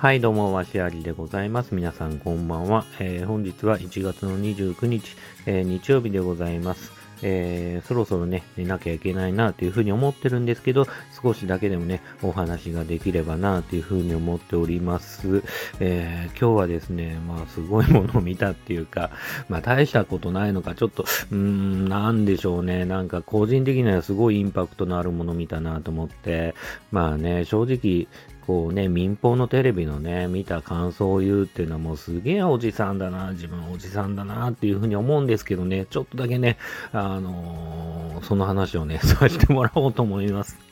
はい、どうも、わしありでございます。皆さん、こんばんは。えー、本日は1月の29日、えー、日曜日でございます。えー、そろそろね、寝なきゃいけないなというふうに思ってるんですけど、少しだけでもね、お話ができればなというふうに思っております。えー、今日はですね、まあ、すごいものを見たっていうか、まあ、大したことないのか、ちょっと、うーん、なんでしょうね、なんか個人的にはすごいインパクトのあるもの見たなと思って、まあね、正直、こうね、民放のテレビのね、見た感想を言うっていうのはもうすげえおじさんだな、自分おじさんだなっていうふうに思うんですけどね、ちょっとだけね、あのー、その話をね、させてもらおうと思います。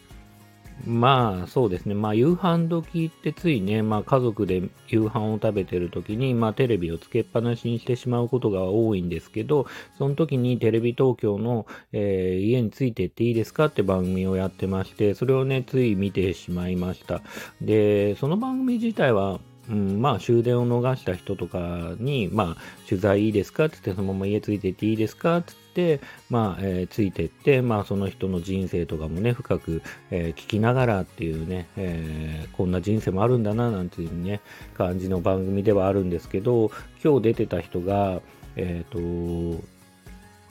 まあそうですね、まあ夕飯時ってついね、まあ家族で夕飯を食べてる時に、まあテレビをつけっぱなしにしてしまうことが多いんですけど、その時にテレビ東京の、えー、家についてっていいですかって番組をやってまして、それをね、つい見てしまいました。で、その番組自体は、うん、まあ終電を逃した人とかに、まあ取材いいですかって言ってそのまま家ついてっていいですかって言って、まあ、えー、ついてって、まあその人の人生とかもね、深く、えー、聞きながらっていうね、えー、こんな人生もあるんだななんていうね、感じの番組ではあるんですけど、今日出てた人が、えっ、と、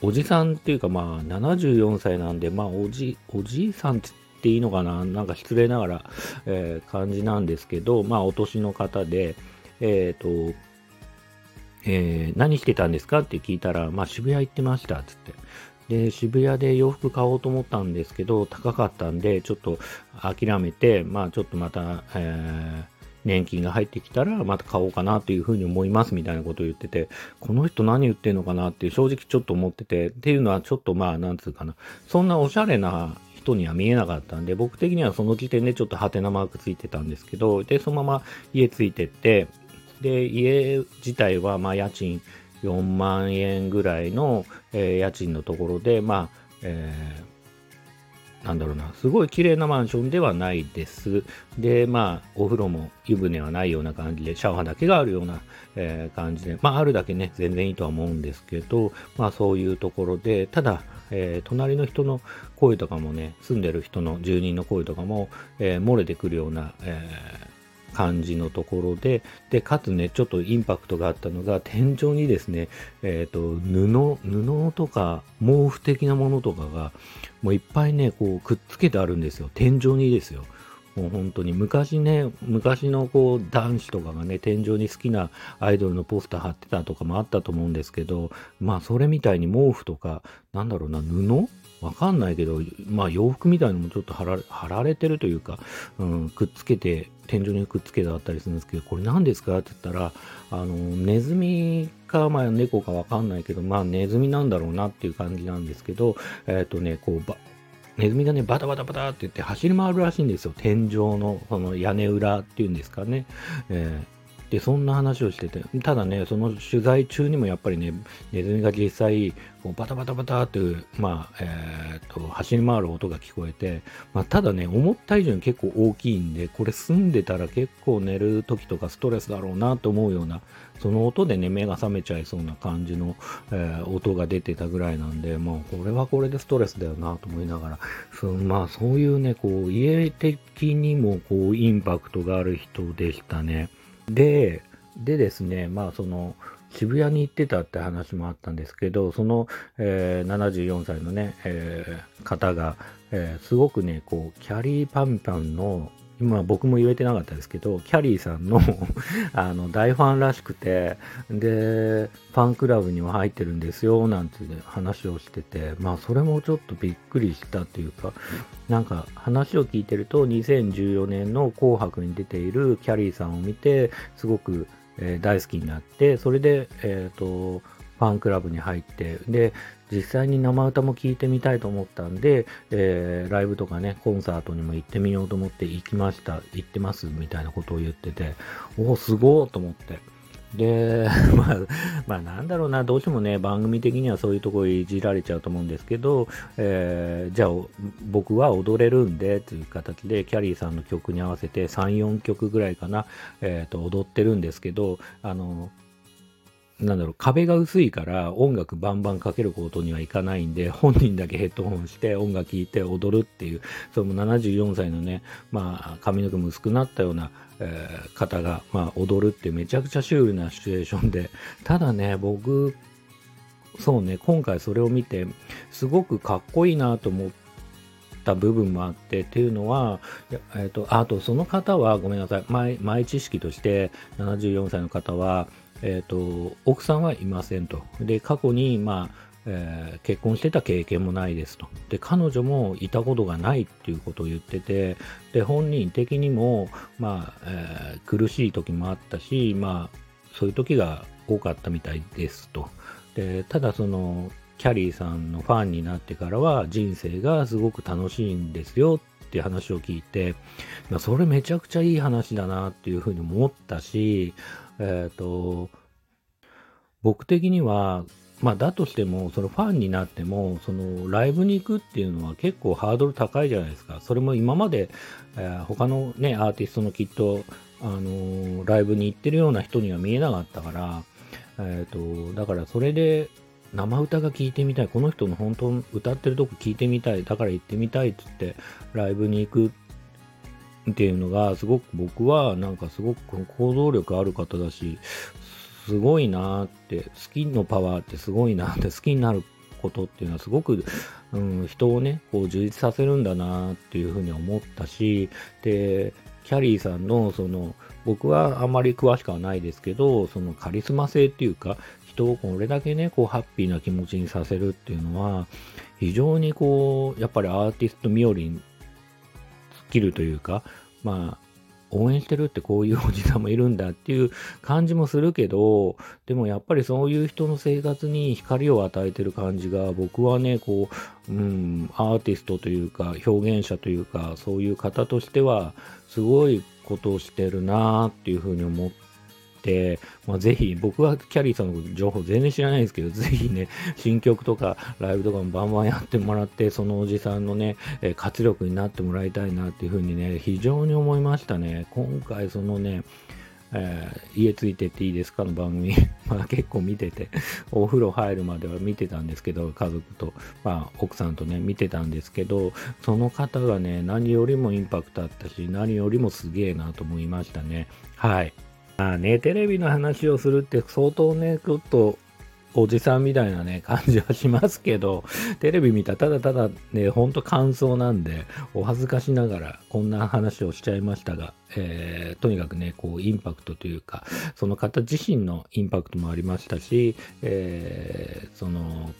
おじさんっていうかまあ74歳なんで、まあおじ、おじいさんって言っていいのかな？なんか失礼ながら、えー、感じなんですけど、まあ、お年の方で、えっ、ー、と、えー、何してたんですかって聞いたら、まあ、渋谷行ってました、つって。で、渋谷で洋服買おうと思ったんですけど、高かったんで、ちょっと諦めて、まあ、ちょっとまた、えー、年金が入ってきたらまた買おうかなというふうに思いますみたいなことを言ってて、この人何言ってんのかなって正直ちょっと思ってて、っていうのはちょっとまあ、なんつうかな、そんなおしゃれな人には見えなかったんで、僕的にはその時点でちょっとハテナマークついてたんですけど、で、そのまま家ついてって、で、家自体は、まあ、家賃4万円ぐらいの、えー、家賃のところで、まあ、えー、なんだろうな、すごい綺麗なマンションではないです。で、まあ、お風呂も湯船はないような感じで、シャワーだけがあるような、えー、感じで、まあ、あるだけね、全然いいとは思うんですけど、まあ、そういうところで、ただ、えー、隣の人の声とかもね、住んでる人の住人の声とかも、えー、漏れてくるような、えー、感じのところで、で、かつね、ちょっとインパクトがあったのが、天井にですね、えっ、と、布、布とか毛布的なものとかが、もういっぱいね、こう、くっつけてあるんですよ。天井にですよ。もう本当に昔ね、昔のこう男子とかがね、天井に好きなアイドルのポスター貼ってたとかもあったと思うんですけど、まあそれみたいに毛布とか、なんだろうな、布？わかんないけど、まあ洋服みたいのもちょっと貼ら貼られてるというか、うん、くっつけて、天井にくっつけてあったりするんですけど、これ何ですか？って言ったら、あの、ネズミか、まあ猫かわかんないけど、まあネズミなんだろうなっていう感じなんですけど、えっ、ー、とね、こう、ネズミがね、バタバタバタって言って走り回るらしいんですよ。天井の、その屋根裏っていうんですかね。えで、そんな話をしてて、ただね、その取材中にもやっぱりね、ネズミが実際、こうバタバタバタっていう、まあ、えー、っと、走り回る音が聞こえて、まあ、ただね、思った以上に結構大きいんで、これ住んでたら結構寝る時とかストレスだろうなと思うような、その音でね、目が覚めちゃいそうな感じの、えー、音が出てたぐらいなんで、まあ、これはこれでストレスだよなと思いながら、そまあ、そういうね、こう、家的にもこう、インパクトがある人でしたね。で、でですね、まあその、渋谷に行ってたって話もあったんですけど、その、えー、74歳のね、えー、方が、えー、すごくね、こう、キャリーパンパンの今僕も言えてなかったですけど、キャリーさんの あの大ファンらしくて、で、ファンクラブには入ってるんですよ、なんて話をしてて、まあそれもちょっとびっくりしたというか、なんか話を聞いてると、2014年の紅白に出ているキャリーさんを見て、すごく、えー、大好きになって、それで、えっ、ー、と、ファンクラブに入って、で、実際に生歌も聴いてみたいと思ったんで、えー、ライブとかね、コンサートにも行ってみようと思って行きました、行ってますみたいなことを言ってて、おお、すごーと思って。で、まあ、まあなんだろうな、どうしてもね、番組的にはそういうところいじられちゃうと思うんですけど、えー、じゃあ僕は踊れるんでという形で、キャリーさんの曲に合わせて3、4曲ぐらいかな、えっ、ー、と、踊ってるんですけど、あの、なんだろう、壁が薄いから音楽バンバンかけることにはいかないんで、本人だけヘッドホンして音楽聴いて踊るっていう、その74歳のね、まあ、髪の毛も薄くなったような、えー、方が、まあ、踊るってめちゃくちゃシュールなシチュエーションで、ただね、僕、そうね、今回それを見て、すごくかっこいいなと思った部分もあってっていうのは、えーと、あとその方はごめんなさい前前知識として74歳の方は、えーと、奥さんはいませんと。で過去に、まあえー、結婚してた経験もないですと。で彼女もいたことがないっていうことを言っててで本人的にも、まあえー、苦しい時もあったし、まあ、そういう時が多かったみたいですと。でただそのキャリーさんのファンになってからは人生がすごく楽しいんですよっていう話を聞いて、まあ、それめちゃくちゃいい話だなっていうふうに思ったし、えっ、ー、と、僕的には、まあ、だとしても、そのファンになっても、そのライブに行くっていうのは結構ハードル高いじゃないですか。それも今まで、えー、他のね、アーティストのきっと、あのー、ライブに行ってるような人には見えなかったから、えっ、ー、と、だからそれで、生歌が聴いてみたい、この人の本当歌ってるとこ聴いてみたい、だから行ってみたいっつってライブに行くっっていうのがすごく僕はなんかすごく行動力ある方だし、すごいなって、好きのパワーってすごいなって、好きになることっていうのはすごく、うん、人をね、こう充実させるんだなっていうふうに思ったし、で、キャリーさんのその僕はあんまり詳しくはないですけど、そのカリスマ性っていうか、人をこれだけね、こう、ハッピーな気持ちにさせるっていうのは、非常にこう、やっぱりアーティスト冥利にきるというか、まあ、応援してるってこういうおじさんもいるんだっていう感じもするけど、でもやっぱりそういう人の生活に光を与えてる感じが、僕はね、こう、うん、アーティストというか、表現者というか、そういう方としては、すごいことをしてるなっていうふうに思って、まあ、ぜひ、僕はキャリーさんの情報全然知らないですけど、ぜひね、新曲とかライブとかもバンバンやってもらって、そのおじさんのね、え活力になってもらいたいなっていうふうにね、非常に思いましたね。今回、そのね、えー、家ついてっていいですかの番組、まあ結構見てて、お風呂入るまでは見てたんですけど、家族と、まあ奥さんとね、見てたんですけど、その方がね、何よりもインパクトあったし、何よりもすげえなと思いましたね。はい。まあね、テレビの話をするって相当ね、ちょっとおじさんみたいなね、感じはしますけど、テレビ見たらただただね、ほんと感想なんで、お恥ずかしながらこんな話をしちゃいましたが、えー、とにかくね、こう、インパクトというか、その方自身のインパクトもありましたし、えー、その、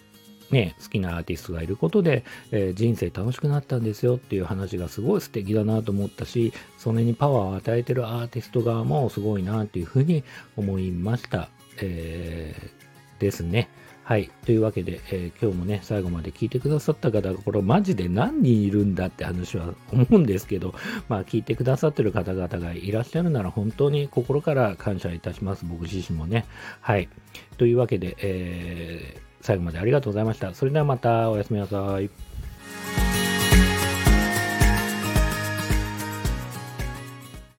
ね、好きなアーティストがいることで、えー、人生楽しくなったんですよっていう話がすごい素敵だなと思ったし、それにパワーを与えてるアーティスト側もすごいなっていうふうに思いました。えー、ですね。はい。というわけで、えー、今日もね、最後まで聞いてくださった方が、これマジで何人いるんだって話は思うんですけど、まあ聞いてくださってる方々がいらっしゃるなら本当に心から感謝いたします。僕自身もね。はい。というわけで、えー最後までありがとうございました。それではまたおやすみなさい。